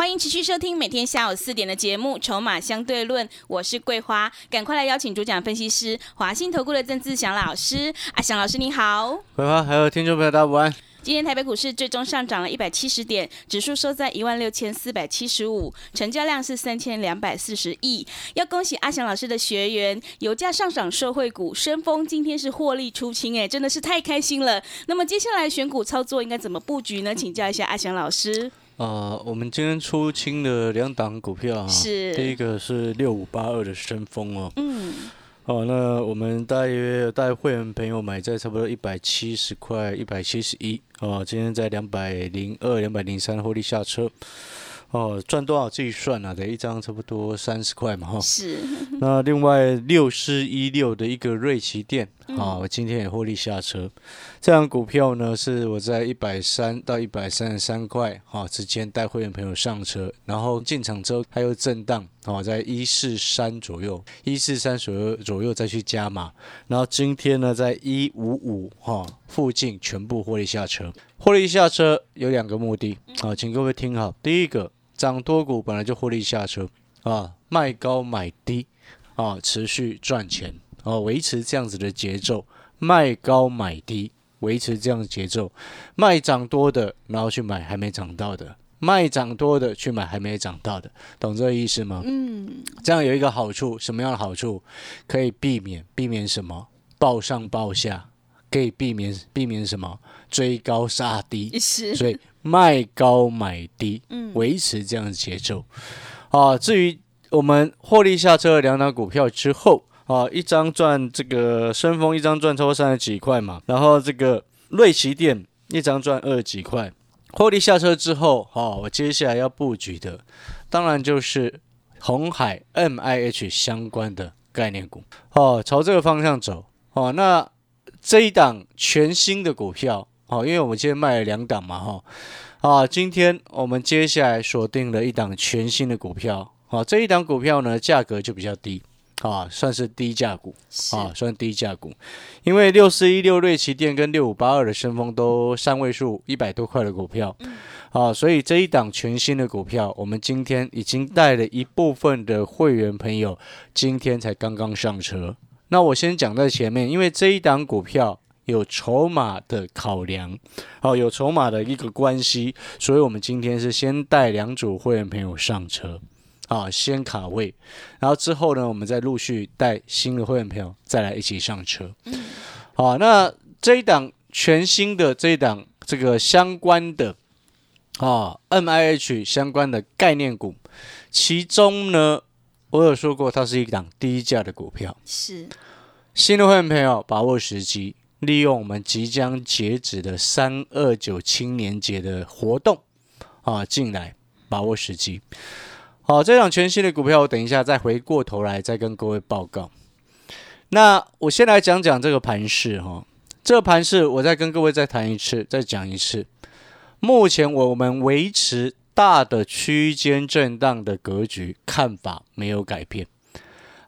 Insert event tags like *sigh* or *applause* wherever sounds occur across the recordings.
欢迎持续收听每天下午四点的节目《筹码相对论》，我是桂花，赶快来邀请主讲分析师华信投顾的郑志祥老师。阿祥老师你好，桂花还有听众朋友大家午安。今天台北股市最终上涨了一百七十点，指数收在一万六千四百七十五，成交量是三千两百四十亿。要恭喜阿祥老师的学员，油价上涨社会股深丰今天是获利出清，哎，真的是太开心了。那么接下来选股操作应该怎么布局呢？请教一下阿祥老师。呃，我们今天出清了两档股票哈，是第一个是六五八二的深丰哦，嗯，哦，那我们大约带会员朋友买在差不多一百七十块、一百七十一，哦，今天在两百零二、两百零三获利下车，哦，赚多少自己算啊，得一张差不多三十块嘛哈。是，*laughs* 那另外六四一六的一个瑞奇店，啊，我今天也获利下车。这张股票呢，是我在一百三到一百三十三块哈之间带会员朋友上车，然后进场之后它又震荡，啊，在一四三左右，一四三左右左右再去加码，然后今天呢，在一五五哈附近全部获利下车。获利下车有两个目的，啊，请各位听好，第一个涨多股本来就获利下车啊，卖高买低啊，持续赚钱啊，维持这样子的节奏，卖高买低。维持这样的节奏，卖涨多的，然后去买还没涨到的；卖涨多的去买还没涨到的，懂这个意思吗？嗯，这样有一个好处，什么样的好处？可以避免避免什么？报上报下，可以避免避免什么？追高杀低。是，所以卖高买低，嗯维持这样的节奏。啊，至于我们获利下车的两档股票之后。啊，一张赚这个深丰，一张赚超过三十几块嘛。然后这个瑞奇店一张赚二十几块。获利下车之后，哈，我接下来要布局的，当然就是红海 M I H 相关的概念股。哦，朝这个方向走。哦，那这一档全新的股票，哦，因为我们今天卖了两档嘛，哈。啊，今天我们接下来锁定了一档全新的股票。啊，这一档股票呢，价格就比较低。啊，算是低价股啊，算低价股，因为六四一六瑞奇电跟六五八二的升风都三位数一百多块的股票，啊，所以这一档全新的股票，我们今天已经带了一部分的会员朋友，今天才刚刚上车。那我先讲在前面，因为这一档股票有筹码的考量，哦，有筹码的一个关系，所以我们今天是先带两组会员朋友上车。啊，先卡位，然后之后呢，我们再陆续带新的会员朋友再来一起上车。好，那这一档全新的这一档这个相关的啊，M I H 相关的概念股，其中呢，我有说过它是一档低价的股票。是新的会员朋友把握时机，利用我们即将截止的三二九青年节的活动啊，进来把握时机。好，这档全新的股票，我等一下再回过头来再跟各位报告。那我先来讲讲这个盘势哈，这个盘势我再跟各位再谈一次，再讲一次。目前我们维持大的区间震荡的格局，看法没有改变。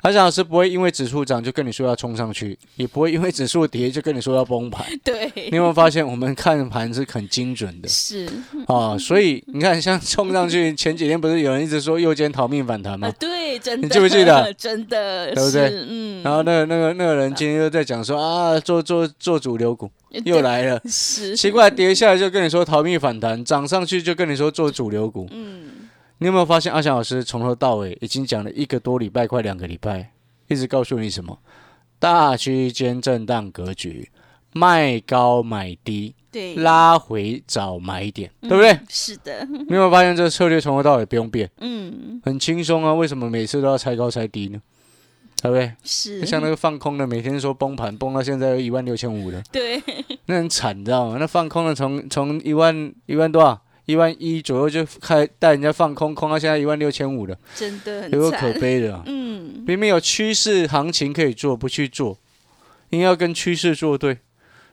阿翔老师不会因为指数涨就跟你说要冲上去，也不会因为指数跌就跟你说要崩盘。*laughs* 对，你有没有发现我们看盘是很精准的？是啊，所以你看，像冲上去 *laughs* 前几天不是有人一直说右肩逃命反弹吗？啊，对，真的，你记不记得？*laughs* 真的，对不对嗯，然后那个那个那个人今天又在讲说啊，做做做主流股又来了，是奇怪，跌下来就跟你说逃命反弹，涨上去就跟你说做主流股。嗯，你有没有发现阿翔老师从头到尾已经讲了一个多礼拜，快两个礼拜，一直告诉你什么？大区间震荡格局，卖高买低，对，拉回找买点，嗯对不对？是的，你有没有发现这个策略从头到尾不用变，嗯，很轻松啊？为什么每次都要拆高拆低呢？对不对？是就像那个放空的，每天说崩盘，崩到现在有一万六千五了，对，那很惨，你知道吗？那放空的从从一万一万多少，一万一左右就开带人家放空，空到现在一万六千五了，真的有个可。悲的、啊。*laughs* 嗯，明明有趋势行情可以做，不去做，硬要跟趋势作对。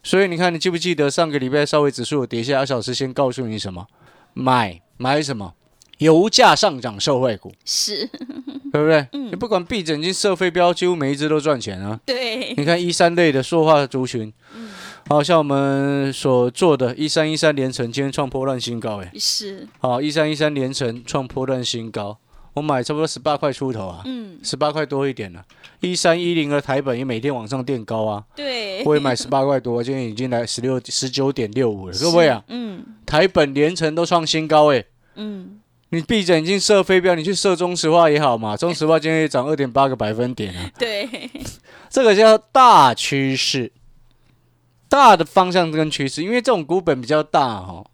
所以你看，你记不记得上个礼拜稍微指数有跌下，阿小时先告诉你什么？买买什么？油价上涨受惠股，是 *laughs* 对不对？嗯你不管闭着眼睛射飞镖，几乎每一只都赚钱啊。对，你看一三类的塑化族群，嗯好像我们所做的一三一三连成，今天创破乱新高，哎，是，好，一三一三连成创破乱新高，我买差不多十八块出头啊，嗯，十八块多一点了。一三一零的台本也每天往上垫高啊，对，我也买十八块多，今天已经来十六十九点六五了，各位啊，嗯。台本连成都创新高哎、嗯，你闭着眼睛射飞镖，你去射中石化也好嘛，中石化今天也涨二点八个百分点啊，*laughs* 对，这个叫大趋势，大的方向跟趋势，因为这种股本比较大哦。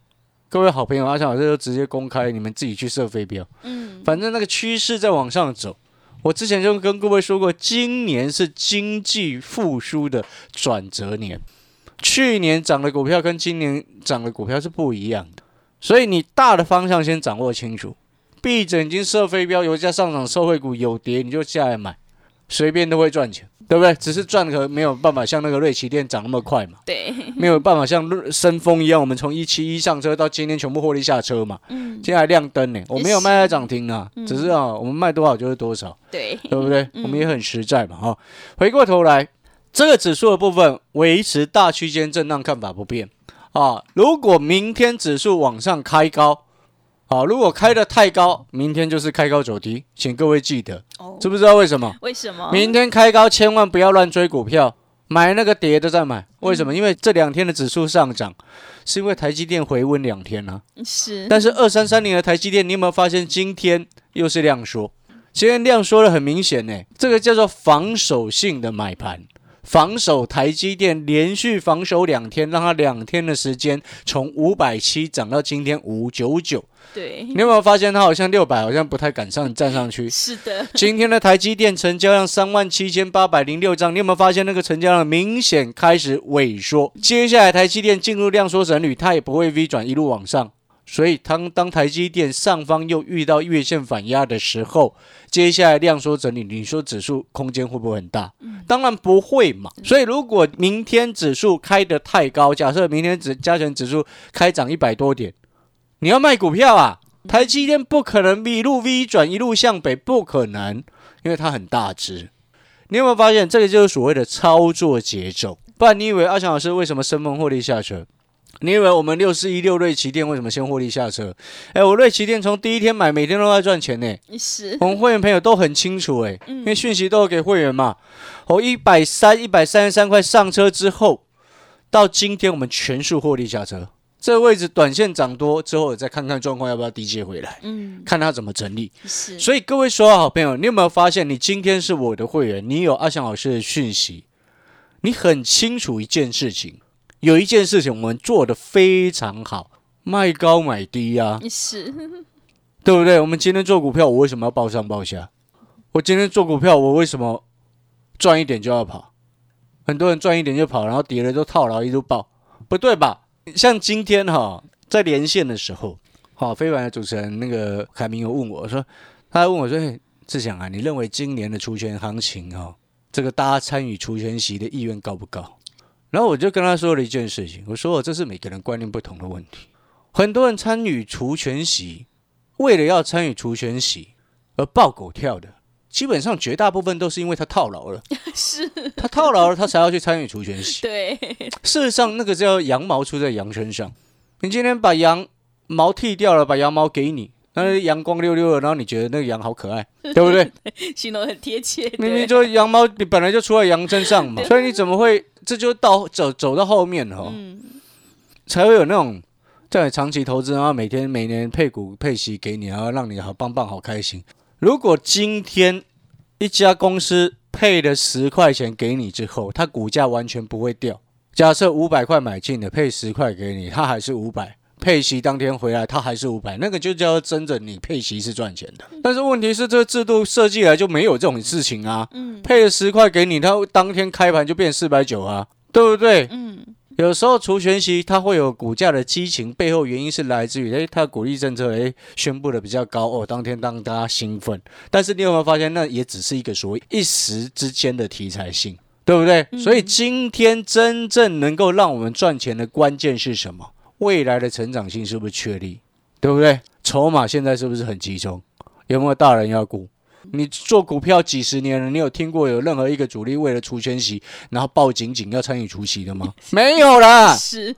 各位好朋友，阿强老师就直接公开，你们自己去设飞镖，嗯，反正那个趋势在往上走。我之前就跟各位说过，今年是经济复苏的转折年，去年涨的股票跟今年涨的股票是不一样的，所以你大的方向先掌握清楚，闭着眼睛射飞镖，油价上涨，社会股有跌你就下来买，随便都会赚钱，对不对？只是赚可没有办法像那个瑞奇店涨那么快嘛，对，没有办法像深丰一样，我们从一七一上车到今天全部获利下车嘛，嗯，今天还亮灯呢，我没有卖在涨停啊，嗯只是啊，我们卖多少就是多少。对，对不对？嗯我们也很实在嘛，哈、回过头来，这个指数的部分维持大区间震荡，看法不变啊。如果明天指数往上开高，啊，如果开的太高，明天就是开高走低，请各位记得，哦，知不知道为什么？为什么？明天开高，千万不要乱追股票，买那个跌的再买。为什么？因为这两天的指数上涨，是因为台积电回温两天啊。是，但是二三三零的台积电，你有没有发现今天又是量缩？今天量缩的很明显呢，这个叫做防守性的买盘，防守台积电连续防守两天，让它两天的时间从五百七涨到今天五九九。对你，有没有发现它好像六百，好像不太敢上站上去？*laughs* 是的，今天的台积电成交量三万七千八百零六张，你有没有发现那个成交量明显开始萎缩？接下来台积电进入量缩整理，它也不会 V 转一路往上。所以当当台积电上方又遇到月线反压的时候，接下来量缩整理，你说指数空间会不会很大？当然不会嘛。所以如果明天指数开得太高，假设明天指加权指数开涨一百多点，你要卖股票啊？台积电不可能一路 V 转一路向北，不可能，因为它很大只。你有没有发现，这个就是所谓的操作节奏？不然你以为阿强老师为什么生猛获利下车？你以为我们六四一六瑞奇店为什么先获利下车？哎，我瑞奇店从第一天买，每天都在赚钱呢。*laughs* 是，我们会员朋友都很清楚哎，嗯因为讯息都有给会员嘛。我一百三、一百三十三块上车之后，到今天我们全数获利下车。这个位置短线涨多之后，再看看状况要不要低接回来，嗯，看他怎么整理。是，所以各位所有好朋友，你有没有发现，你今天是我的会员，你有阿翔老师的讯息，你很清楚一件事情，有一件事情我们做的非常好，卖高买低啊，是，对不对？我们今天做股票，我为什么要报上报下？我今天做股票，我为什么赚一点就要跑？很多人赚一点就跑，然后跌了就套牢，一路爆，不对吧？像今天哈，在连线的时候，好，非凡的主持人那个凯明有问我说，他还问我说：“嘿，志祥啊，你认为今年的除权行情哈，这个大家参与除权息的意愿高不高？”然后我就跟他说了一件事情，我说：“我这是每个人观念不同的问题。很多人参与除权洗，为了要参与除权洗而抱狗跳的，基本上绝大部分都是因为他套牢了，*laughs* 是，他套牢了，他才要去参与除权洗。对，事实上，那个叫羊毛出在羊身上。你今天把羊毛剃掉了，把羊毛给你，那阳光溜溜的，然后你觉得那个羊好可爱，*laughs* 对不对？形容很贴切，明明对就羊毛你本来就出在羊身上嘛，所以你怎么会这就到走走到后面哈、嗯，才会有那种在长期投资，然后每天每年配股配息给你，然后让你好棒棒好开心。如果今天一家公司配了十块钱给你之后，它股价完全不会掉。假设五百块买进的，配十块给你，它还是五百。配息当天回来，它还是五百，那个就叫真的你配息是赚钱的。但是问题是，这个制度设计来就没有这种事情啊。嗯，配了十块给你，它当天开盘就变四百九啊，对不对？嗯，有时候除权息它会有股价的激情，背后原因是来自于诶，它的鼓励政策诶宣布的比较高哦，当天让大家兴奋。但是你有没有发现，那也只是一个所谓一时之间的题材性，对不对？所以今天真正能够让我们赚钱的关键是什么？未来的成长性是不是确立？对不对？筹码现在是不是很集中？有没有大人要股？你做股票几十年了，你有听过有任何一个主力为了除权息，然后抱紧紧要参与除息的吗？*laughs* 没有啦。是，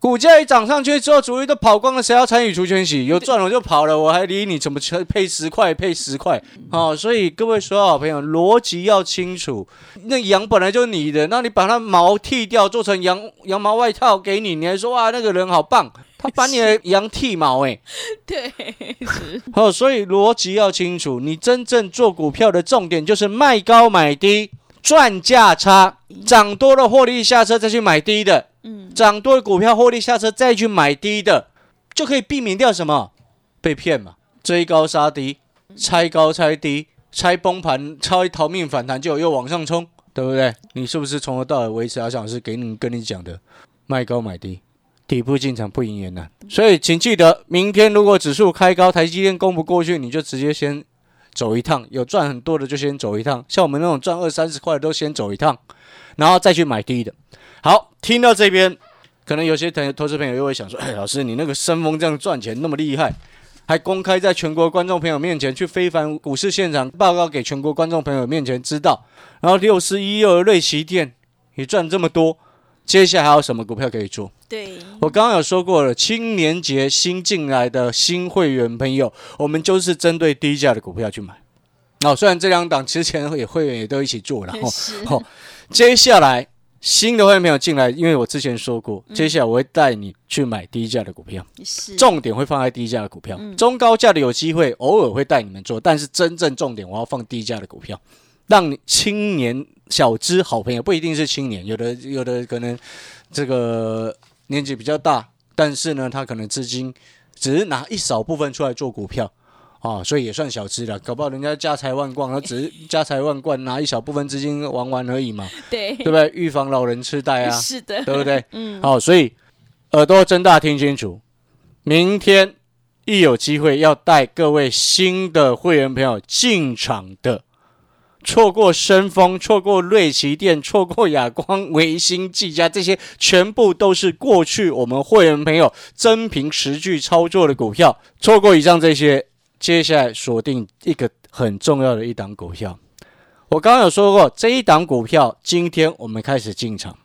股价一涨上去之后，主力都跑光了，谁要参与除权息？有赚我就跑了，我还理你怎么配十块配十块？哦，所以各位所有好朋友，逻辑要清楚。那羊本来就是你的，那你把它毛剃掉，做成羊羊毛外套给你，你还说哇那个人好棒？他把你的 *laughs* 羊剃毛哎，对，是。哦，所以逻辑要清楚。你真正做股票的重点就是卖高买低，赚价差，涨多了获利下车再去买低的。嗯，涨多的股票获利下车再去买低的，就可以避免掉什么被骗嘛？追高杀低，拆高拆低，拆崩盘，拆逃命反弹就又往上冲，对不对？你是不是从头到尾维持阿想是给你跟你讲的卖高买低？底部进场不赢也难，所以请记得，明天如果指数开高，台积电攻不过去，你就直接先走一趟。有赚很多的就先走一趟，像我们那种赚二三十块的都先走一趟，然后再去买低的。好，听到这边，可能有些投投资朋友又会想说：“哎，老师，你那个生风这样赚钱那么厉害，还公开在全国观众朋友面前去非凡股市现场报告给全国观众朋友面前知道，然后六十一又瑞奇店也赚这么多。”接下来还有什么股票可以做？对我刚刚有说过了，青年节新进来的新会员朋友，我们就是针对低价的股票去买。哦，虽然这两档之前也会员也都一起做了，*laughs* 哦，接下来新的会员朋友进来，因为我之前说过，接下来我会带你去买低价的股票，是。重点会放在低价的股票，中高价的有机会偶尔会带你们做，但是真正重点我要放低价的股票，让你青年。小资好朋友不一定是青年，有的有的可能这个年纪比较大，但是呢，他可能资金只是拿一少部分出来做股票啊，所以也算小资了。搞不好人家家财万贯，他只是 *laughs* 家财万贯拿一小部分资金玩玩而已嘛，对对不对？预防老人痴呆啊，是的，对不对？*laughs* 嗯，好，所以耳朵睁大听清楚，明天一有机会要带各位新的会员朋友进场的。错过深丰，错过瑞奇店，错过亚光、维新、技嘉，这些全部都是过去我们会员朋友真凭实据操作的股票。错过以上这些，接下来锁定一个很重要的一档股票。我刚刚有说过，这一档股票今天我们开始进场。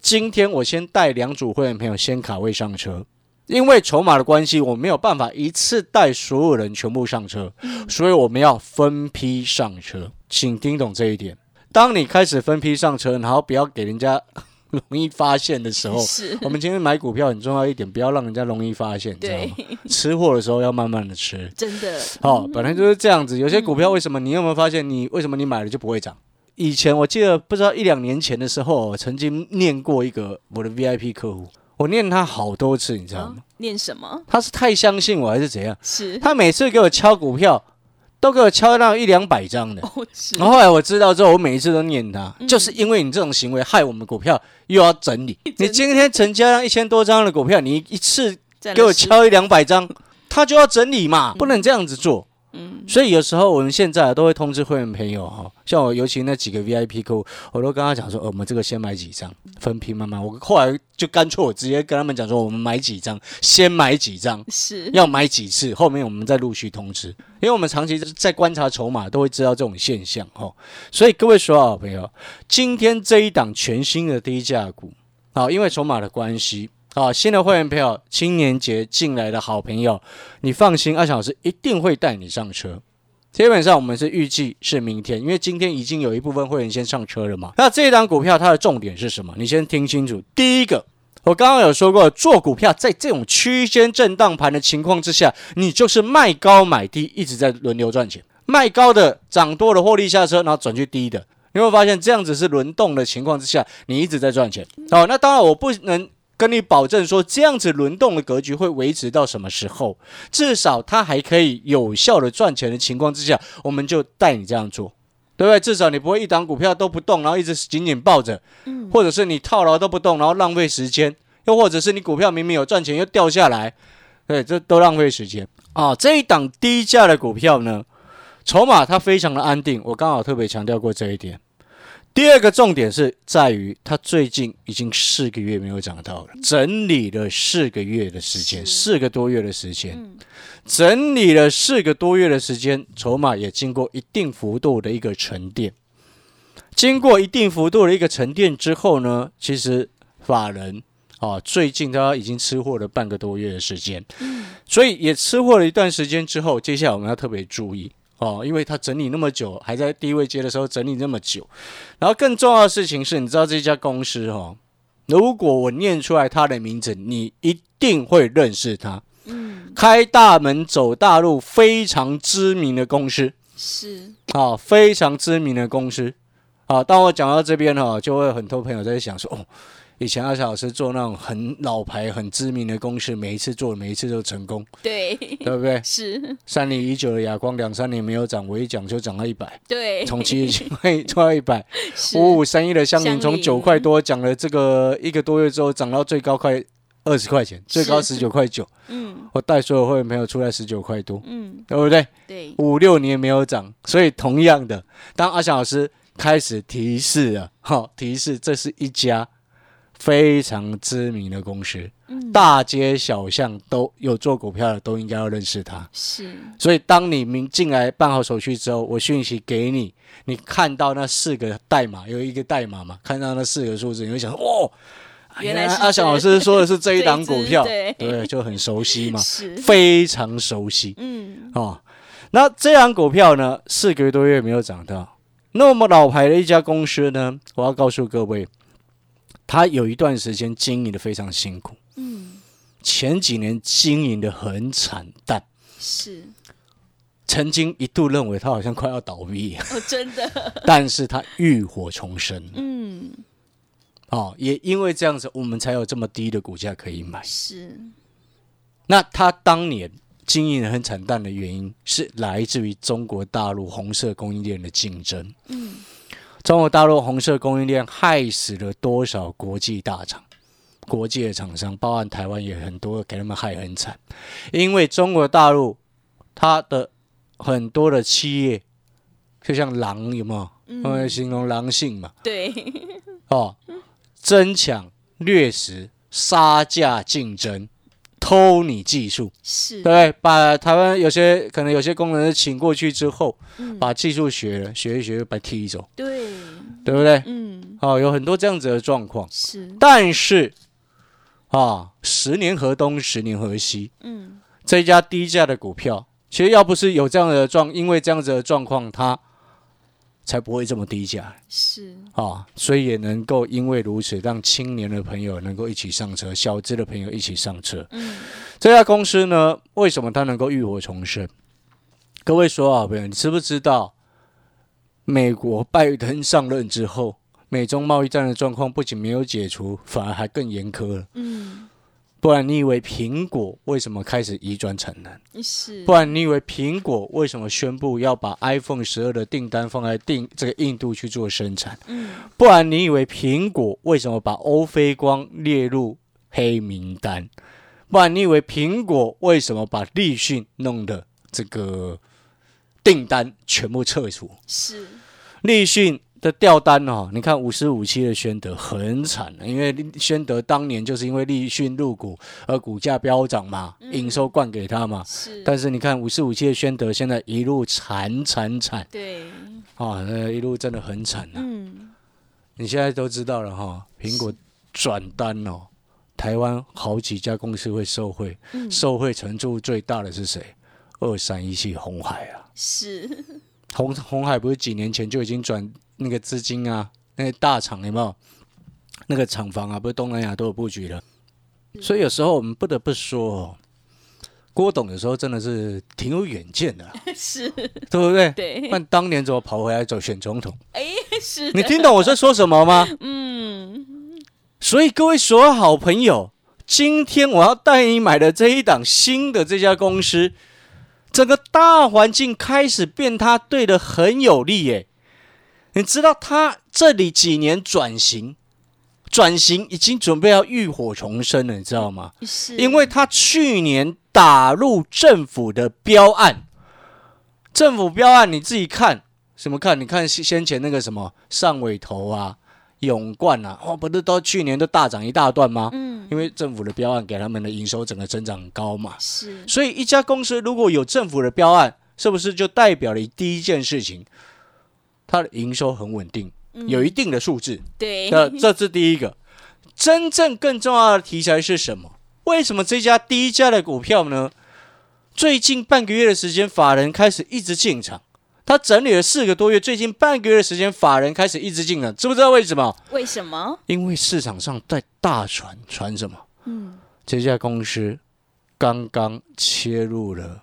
今天我先带两组会员朋友先卡位上车。因为筹码的关系，我没有办法一次带所有人全部上车，所以我们要分批上车，请听懂这一点。当你开始分批上车，然后不要给人家容易发现的时候，*laughs* 我们今天买股票很重要一点，不要让人家容易发现，知道吗？吃货的时候要慢慢的吃，*laughs* 真的。好，本来就是这样子。有些股票为什么你有没有发现，你为什么你买了就不会涨？以前我记得不知道一两年前的时候，我曾经念过一个我的 VIP 客户。我念他好多次，你知道吗？念什么？他是太相信我还是怎样？是他每次给我敲股票，都给我敲到一两百张的。哦，然后后来我知道之后，我每一次都念他，就是因为你这种行为害我们股票又要整理。你今天成交量一千多张的股票，你一次给我敲一两百张，他就要整理嘛，不能这样子做。嗯，所以有时候我们现在都会通知会员朋友哈，像我尤其那几个 VIP 客户，我都跟他讲说，哦，我们这个先买几张，分批慢慢。我后来就干脆我直接跟他们讲说，我们买几张，先买几张，是要买几次，后面我们再陆续通知。因为我们长期在观察筹码，都会知道这种现象哈。所以各位所有好朋友，今天这一档全新的低价股，好，因为筹码的关系。好，新的会员朋友，青年节进来的好朋友，你放心，阿强老师一定会带你上车。基本上我们是预计是明天，因为今天已经有一部分会员先上车了嘛。那这一档股票它的重点是什么？你先听清楚。第一个，我刚刚有说过，做股票在这种区间震荡盘的情况之下，你就是卖高买低，一直在轮流赚钱。卖高的涨多了获利下车，然后转去低的，你会发现这样子是轮动的情况之下，你一直在赚钱。好，那当然我不能。跟你保证说，这样子轮动的格局会维持到什么时候？至少它还可以有效的赚钱的情况之下，我们就带你这样做，对对不对？至少你不会一档股票都不动，然后一直紧紧抱着，嗯或者是你套牢都不动，然后浪费时间，又或者是你股票明明有赚钱又掉下来，对，这都浪费时间啊。这一档低价的股票呢，筹码它非常的安定，我刚好特别强调过这一点。第二个重点是在于，它最近已经四个月没有涨到了，整理了四个月的时间，四个多月的时间，嗯。整理了四个多月的时间，筹码也经过一定幅度的一个沉淀。经过一定幅度的一个沉淀之后呢，其实法人啊，最近他已经吃货了半个多月的时间，所以也吃货了一段时间之后，接下来我们要特别注意哦，因为它整理那么久，还在低位接的时候整理那么久，然后更重要的事情是，你知道这家公司哦，如果我念出来它的名字，你一定会认识它。嗯，开大门走大路，非常知名的公司是，啊，非常知名的公司啊。当我讲到这边哈，就会有很多朋友在想说，哦，以前阿小老师做那种很老牌、很知名的公司，每一次做，每一次都成功，对，对不对？*laughs* 是，三年已久的亚光，两三年没有涨，我一讲就涨到一百，对，从七块做 *laughs* 到一百，五五三一的香菱从九块多讲了这个一个多月之后，涨到最高快二十块钱，最高十九块九。嗯。我带所有会员朋友出来十九块多，嗯，对不对？对，五六年没有涨，所以同样的，当阿翔老师开始提示了，哈，提示这是一家非常知名的公司，嗯，大街小巷都有做股票的都应该要认识它。是，所以当你明进来办好手续之后，我讯息给你，你看到那四个代码，有一个代码嘛，看到那四个数字，你会想，哦，原来阿翔老师说的是这一档股票，*laughs* 对就很熟悉嘛，非常熟悉。嗯，哦，那这档股票呢，四个多月没有涨到，那么老牌的一家公司呢，我要告诉各位，它有一段时间经营的非常辛苦，嗯，前几年经营的很惨淡，是，曾经一度认为他好像快要倒闭，哦，真的，*laughs* 但是他浴火重生，嗯，哦，也因为这样子，我们才有这么低的股价可以买。是，那他当年经营得很惨淡的原因，是来自于中国大陆红色供应链的竞争。嗯，中国大陆红色供应链害死了多少国际大厂、国际的厂商，包含台湾也很多，给他们害很惨。因为中国大陆它的很多的企业，就像狼有没有？嗯我们形容狼性嘛，对，哦，争抢、掠食、杀价竞争、偷你技术，是，对？把台湾有些可能有些工程师请过去之后，嗯，把技术学了，学一学就把踢走，对，对不对？嗯，哦，有很多这样子的状况，是，但是啊，十年河东，十年河西，嗯，这一家低价的股票，其实要不是有这样的状，因为这样子的状况，它才不会这么低价是，啊，所以也能够因为如此，让青年的朋友能够一起上车，小资的朋友一起上车。嗯，这家公司呢，为什么它能够浴火重生？各位说啊朋友，你知不知道，美国拜登上任之后，美中贸易战的状况不仅没有解除，反而还更严苛了。嗯，不然你以为苹果为什么开始移转产能？是，不然你以为苹果为什么宣布要把 iPhone 十二的订单放在定这个印度去做生产？嗯，不然你以为苹果为什么把欧菲光列入黑名单？不然你以为苹果为什么把立讯弄的这个订单全部撤除？是，立讯的调单哦，你看五十五期的宣德很惨，因为宣德当年就是因为立讯入股而股价飙涨嘛，营收灌给他嘛。是，但是你看五十五期的宣德现在一路惨惨惨对，啊，那一路真的很惨啊。嗯，你现在都知道了哈，苹果转单哦，台湾好几家公司会受惠，嗯，受惠程度最大的是谁？二三一七红海啊，是，红红海不是几年前就已经转那个资金啊，那个大厂有没有？那个厂房啊，不是东南亚都有布局了，所以有时候我们不得不说哦，郭董有时候真的是挺有远见的啊，*laughs* 是，对不对？对，那当年怎么跑回来走选总统？哎，是，你听懂我在说什么吗？嗯，所以各位所有好朋友，今天我要带你买的这一档新的这家公司，整个大环境开始变，他对的很有利耶。你知道他这里几年转型，转型已经准备要浴火重生了，你知道吗？是因为他去年打入政府的标案，政府标案你自己看什么看？你看先先前那个什么上尾头啊、永冠啊，哦，不是都去年都大涨一大段吗？嗯因为政府的标案给他们的营收整个增长很高嘛，是所以一家公司如果有政府的标案，是不是就代表了第一件事情，它的营收很稳定，有一定的数字？对那这是第一个。真正更重要的题材是什么？为什么这家第一家的股票呢？最近半个月的时间，法人开始一直进场。他整理了四个多月，最近半个月的时间，法人开始一直进了，知不知道为什么？为什么？因为市场上在大传传什么？嗯，这家公司刚刚切入了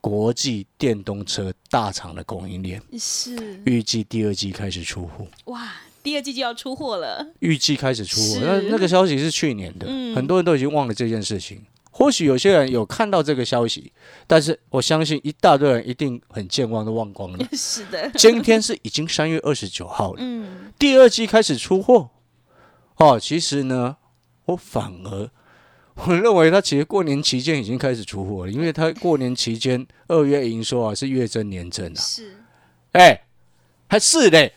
国际电动车大厂的供应链，是预计第二季开始出货。哇，第二季就要出货了。预计开始出货，那那个消息是去年的，嗯很多人都已经忘了这件事情。或许有些人有看到这个消息，但是我相信一大堆人一定很健忘，都忘光了。*laughs* 是的，今天是已经三月二十九号了，嗯，第二季开始出货。哦，其实呢，我反而我认为他其实过年期间已经开始出货了，因为他过年期间二月营收啊是月增年增啊，是。哎，还是嘞，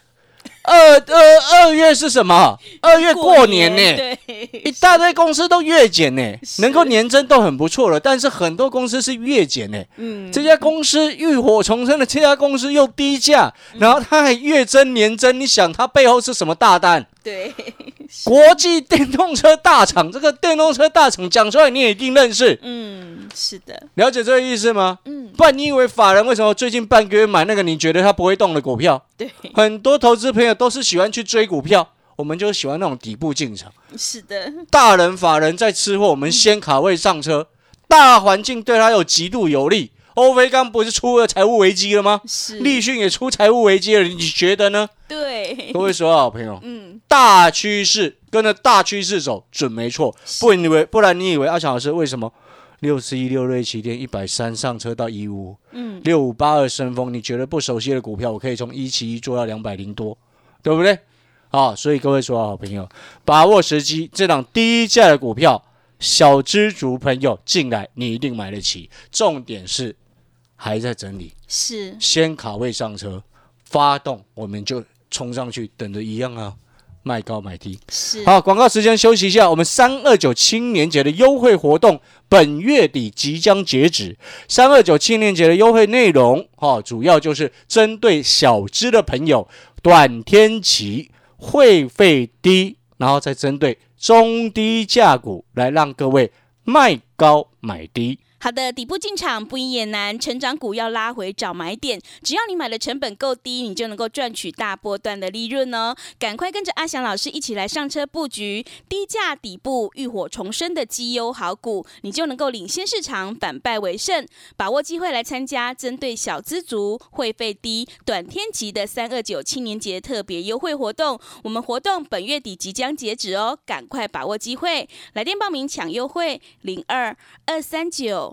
二二二月是什么？二月过年呢、对，一大堆公司都月减呢、是。能够年增都很不错了，但是很多公司是月减呢、嗯，这家公司浴火重生的这家公司又低价，然后它还月增年增，你想它背后是什么大单？对，*laughs* 国际电动车大厂，这个电动车大厂讲出来你也一定认识，嗯，是的，了解这个意思吗？嗯，不然你以为法人为什么最近半个月买那个你觉得它不会动的股票？对，很多投资朋友都是喜欢去追股票，我们就喜欢那种底部进场。是的，大人法人在吃货，我们先卡位上车，大环境对他有极度有利。欧菲刚不是出了财务危机了吗？是，立讯也出财务危机了，你觉得呢？对。各，位所有好朋友，嗯，大趋势跟着大趋势走准没错，不你以为不然你以为阿强老师为什么？六四一六瑞奇电一百三上车到一五嗯，六五八二升风，你觉得不熟悉的股票，我可以从一七一做到两百零多，对不对？啊，所以各位所有好朋友，把握时机，这档低价的股票，小知足朋友进来，你一定买得起。重点是还在整理，是，先卡位上车，发动我们就冲上去，等着一样啊，卖高买低。是，好，广告时间休息一下。我们三二九青年节的优惠活动，本月底即将截止。三二九青年节的优惠内容，哈、主要就是针对小资的朋友，短天期会费低，然后再针对中低价股来让各位卖高买低。好的，底部进场不易也难，成长股要拉回找买点，只要你买的成本够低，你就能够赚取大波段的利润哦。赶快跟着阿翔老师一起来上车布局低价底部浴火重生的绩优好股，你就能够领先市场，反败为胜。把握机会来参加针对小资族、会费低、短天级的三二九青年节特别优惠活动。我们活动本月底即将截止哦，赶快把握机会，来电报名抢优惠零二二三九。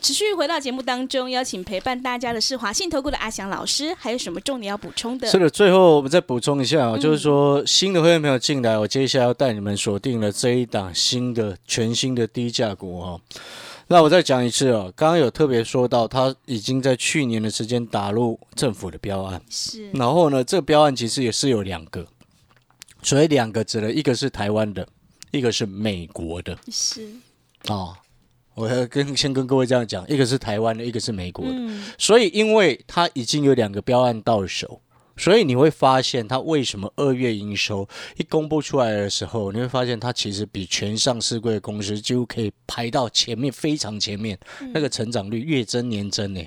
持续回到节目当中，邀请陪伴大家的是华信投顾的阿翔老师，还有什么重点要补充的？是的，最后我们再补充一下啊，嗯就是说新的会员朋友进来，我接下来要带你们锁定了这一档新的全新的低价股哦。那我再讲一次哦，刚刚有特别说到，他已经在去年的时间打入政府的标案，是然后呢，这个标案其实也是有两个，所以两个指的一个是台湾的，一个是美国的是，哦。我要跟先跟各位这样讲，一个是台湾的，一个是美国的。嗯，所以，因为它已经有两个标案到手，所以你会发现，它为什么二月营收一公布出来的时候，你会发现它其实比全上市柜的公司几乎可以排到前面，非常前面，那个成长率月增年增呢。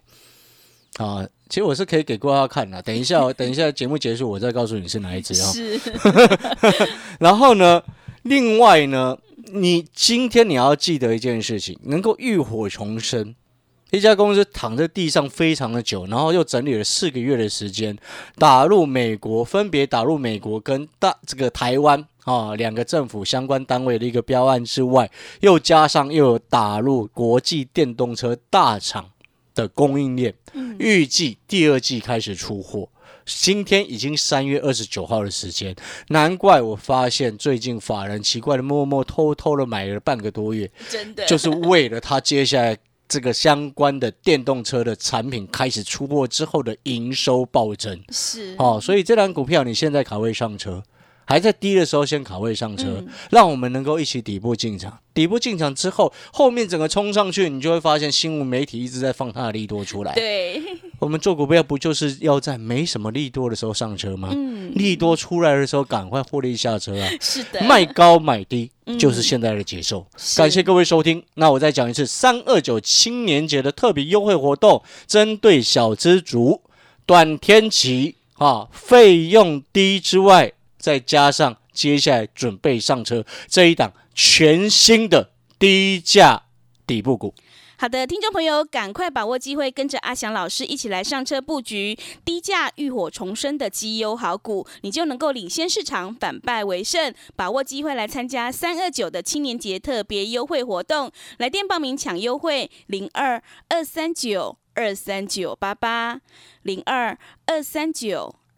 啊，其实我是可以给大家看的。等一下，*laughs* 等一下节目结束，我再告诉你是哪一只啊。是，*laughs* *laughs* 然后呢，另外呢，你今天你要记得一件事情，能够浴火重生。一家公司躺在地上非常的久，然后又整理了四个月的时间，打入美国，分别打入美国跟大这个台湾啊两个政府相关单位的一个标案之外，又加上又有打入国际电动车大厂的供应链，预计第二季开始出货。今天已经三月二十九号的时间，难怪我发现最近法人奇怪的默默偷偷的买了半个多月，真的。就是为了他接下来。这个相关的电动车的产品开始出货之后的营收暴增，是。哦，所以这档股票你现在卡位上车，还在低的时候先卡位上车，让我们能够一起底部进场。底部进场之后，后面整个冲上去，你就会发现新闻媒体一直在放它的利多出来。对，我们做股票不就是要在没什么利多的时候上车吗？嗯，利多出来的时候赶快获利下车啊！是的，卖高买低。就是现在的节奏。感谢各位收听。那我再讲一次，三二九青年节的特别优惠活动，针对小资族，短天期啊，费用低之外，再加上接下来准备上车这一档全新的低价底部股。好的，听众朋友，赶快把握机会，跟着阿翔老师一起来上车布局低价浴火重生的绩优好股，你就能够领先市场，反败为胜。把握机会来参加三二九的青年节特别优惠活动，来电报名抢优惠零二二三九二三九八八零二二三九